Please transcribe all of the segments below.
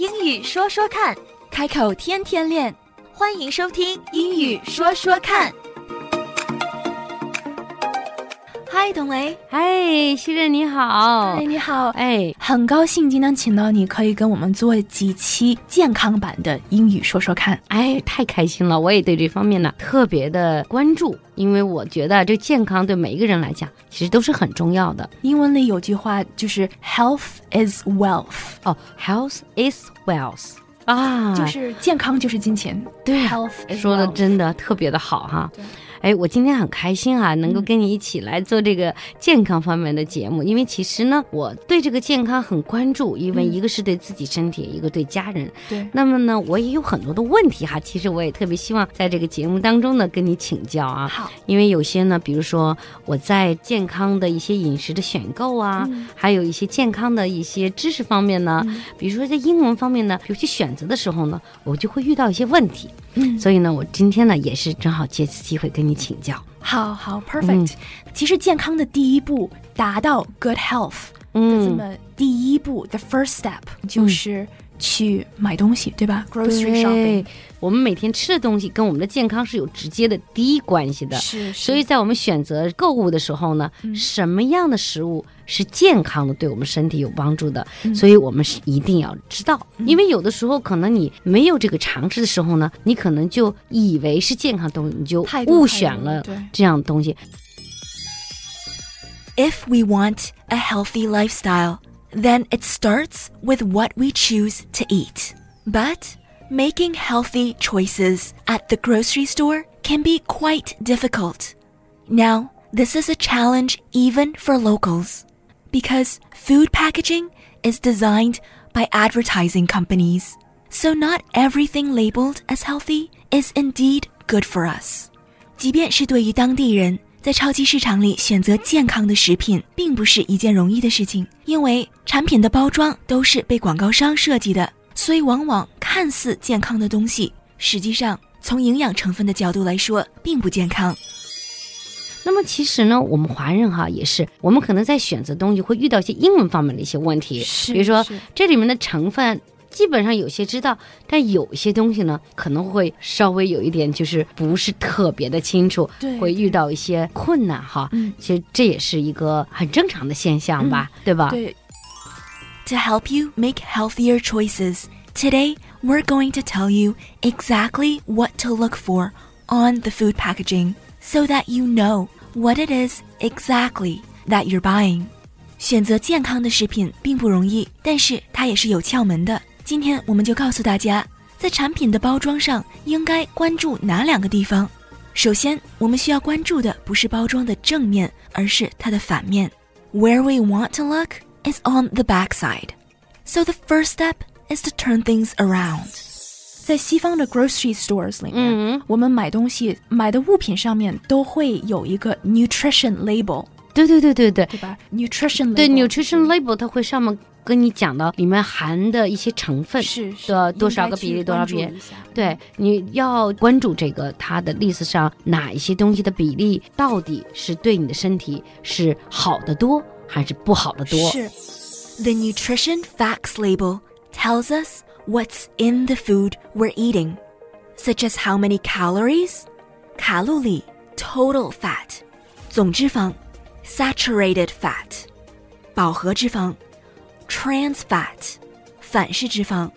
英语说说看，开口天天练。欢迎收听《英语说说看》。嗨，董雷。嗨，西任你好。哎，你好。哎，很高兴今天请到你，可以跟我们做几期健康版的英语说说看。哎，太开心了！我也对这方面呢特别的关注，因为我觉得这健康对每一个人来讲其实都是很重要的。英文里有句话就是 “health is wealth”。哦，“health is wealth” 啊，就是健康就是金钱。对，health 说的真的特别的好哈。哎，我今天很开心啊，能够跟你一起来做这个健康方面的节目。因为其实呢，我对这个健康很关注，因为一个是对自己身体，一个对家人。对。那么呢，我也有很多的问题哈。其实我也特别希望在这个节目当中呢，跟你请教啊。好。因为有些呢，比如说我在健康的一些饮食的选购啊，还有一些健康的一些知识方面呢，比如说在英文方面呢，尤其选择的时候呢，我就会遇到一些问题。嗯。所以呢，我今天呢，也是正好借此机会跟你。请教，好好，perfect。其实健康的第一步，达到 good health 的这么第一步，the first step 就是去买东西，对吧？grocery shopping。我们每天吃的东西跟我们的健康是有直接的第一关系的，是。所以在我们选择购物的时候呢，什么样的食物是健康的，对我们身体有帮助的，所以我们是一定要知道。因为有的时候可能你没有这个常识的时候呢，你可能就以为是健康东西，你就误选了这样的东西。If we want a healthy lifestyle, then it starts with what we choose to eat. But making healthy choices at the grocery store can be quite difficult. Now, this is a challenge even for locals because food packaging is designed by advertising companies. So not everything labeled as healthy is indeed good for us. 即便是对于当地人， 在超级市场里选择健康的食品，并不是一件容易的事情，因为产品的包装都是被广告商设计的。所以，往往看似健康的东西，实际上从营养成分的角度来说，并不健康。那么，其实呢，我们华人哈也是，我们可能在选择东西会遇到一些英文方面的一些问题，比如说这里面的成分，基本上有些知道，但有些东西呢，可能会稍微有一点就是不是特别的清楚，会遇到一些困难哈。嗯，其实这也是一个很正常的现象吧，对吧？对。To help you make healthier choices, today we're going to tell you exactly what to look for on the food packaging so that you know what it is exactly that you're buying. 选择健康的食品并不容易，但是它也是有窍门的。今天我们就告诉大家，在产品的包装上应该关注哪两个地方。首先，我们需要关注的不是包装的正面，而是它的反面。Where we want to look is on the backside. So the first step is to turn things around. 在西方的 grocery stores 里面，嗯、我们买东西买的物品上面都会有一个 nutrition label。对对对对对，对吧 nutritional 对 nutrition label 它会上面跟你讲到里面含的一些成分是的多少个比例多少比例，对，你要关注这个它的 list 上哪一些东西的比例到底是对你的身体是好的多。还是不好的多。是，The nutrition facts label tells us what's in the food we're eating, such as how many calories, 卡路里 total fat, 总脂肪 saturated fat, 饱和脂肪 trans fat, 反式脂肪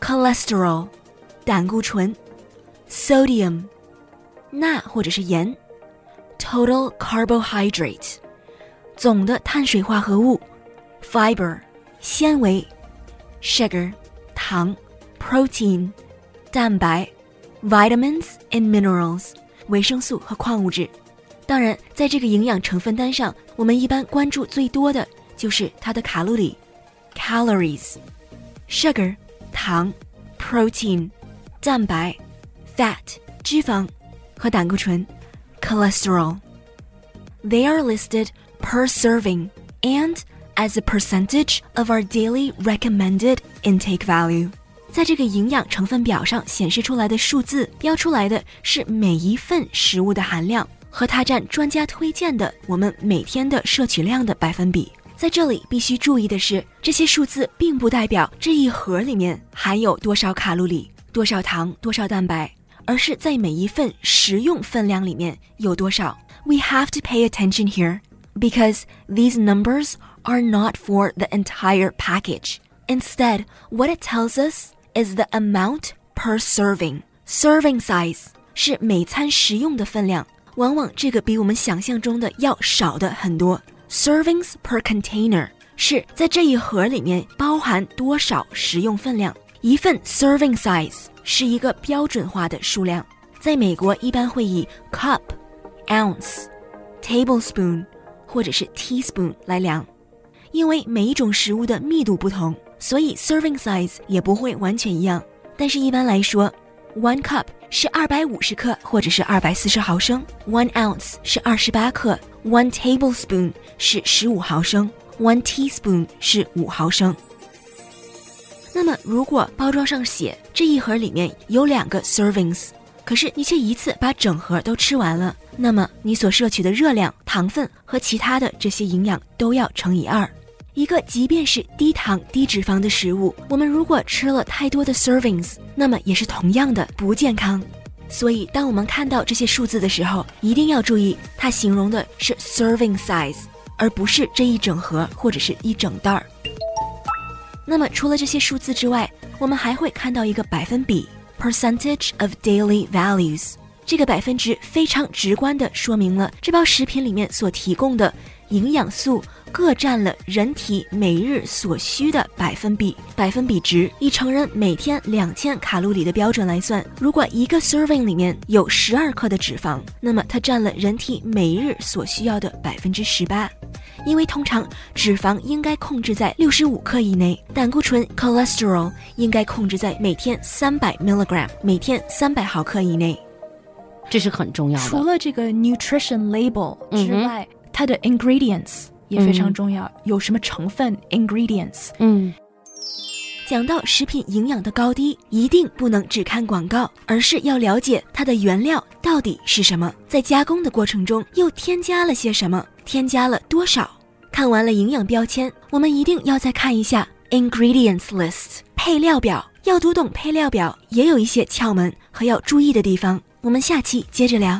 cholesterol, 胆固醇 sodium, 钠或者是盐 total carbohydrate。总的碳水化合物，fiber，纤维，sugar，糖，protein，蛋白，vitamins and minerals，维生素和矿物质。当然，在这个营养成分单上，我们一般关注最多的就是它的卡路里 ，calories，sugar，糖，protein，蛋白，fat，脂肪和胆固醇，cholesterol。They are listed per serving and as a percentage of our daily recommended intake value。在这个营养成分表上显示出来的数字，标出来的是每一份食物的含量和它占专家推荐的我们每天的摄取量的百分比。 在这里必须注意的是，这些数字并不代表这一盒里面含有多少卡路里、多少糖、多少蛋白，而是在每一份食用分量里面有多少。We have to pay attention here because these numbers are not for the entire package. Instead, what it tells us is the amount per serving. Serving size 是每餐食用的分量，往往这个比我们想象中的要少的很多。Servings per container 是在这一盒里面包含多少食用分量。一份 serving size 是一个标准化的数量，在美国一般会以 cup、ounce、tablespoon 或者是 teaspoon 来量。因为每一种食物的密度不同，所以 serving size 也不会完全一样。但是，一般来说，one cup 是二百五十克或者是二百四十毫升，one ounce 是二十八克。One tablespoon 是十五毫升，One teaspoon 是五毫升。那么，如果包装上写这一盒里面有两个 servings，可是你却一次把整盒都吃完了，那么你所摄取的热量、糖分和其他的这些营养都要乘以二。一个即便是低糖低脂肪的食物，我们如果吃了太多的 servings，那么也是同样的不健康。所以，当我们看到这些数字的时候，一定要注意，它形容的是 serving size，而不是这一整盒或者是一整袋儿。那么，除了这些数字之外，我们还会看到一个百分比 percentage of daily values。这个百分值非常直观地说明了这包食品里面所提供的营养素。各占了人体每日所需的百分比，百分比值以成人每天两千卡路里的标准来算。如果一个 serving 里面有十二克的脂肪，那么它占了人体每日所需要的百分之十八。因为通常脂肪应该控制在六十五克以内，胆固醇 cholesterol 应该控制在每天三百 milligram，每天三百毫克以内。这是很重要的。除了这个 nutrition label 之外，它的 ingredients。也非常重要，有什么成分 ingredients？嗯，讲到食品营养的高低，一定不能只看广告，而是要了解它的原料到底是什么，在加工的过程中又添加了些什么，添加了多少。看完了营养标签，我们一定要再看一下 ingredients list 配料表。要读懂配料表，也有一些窍门和要注意的地方。我们下期接着聊。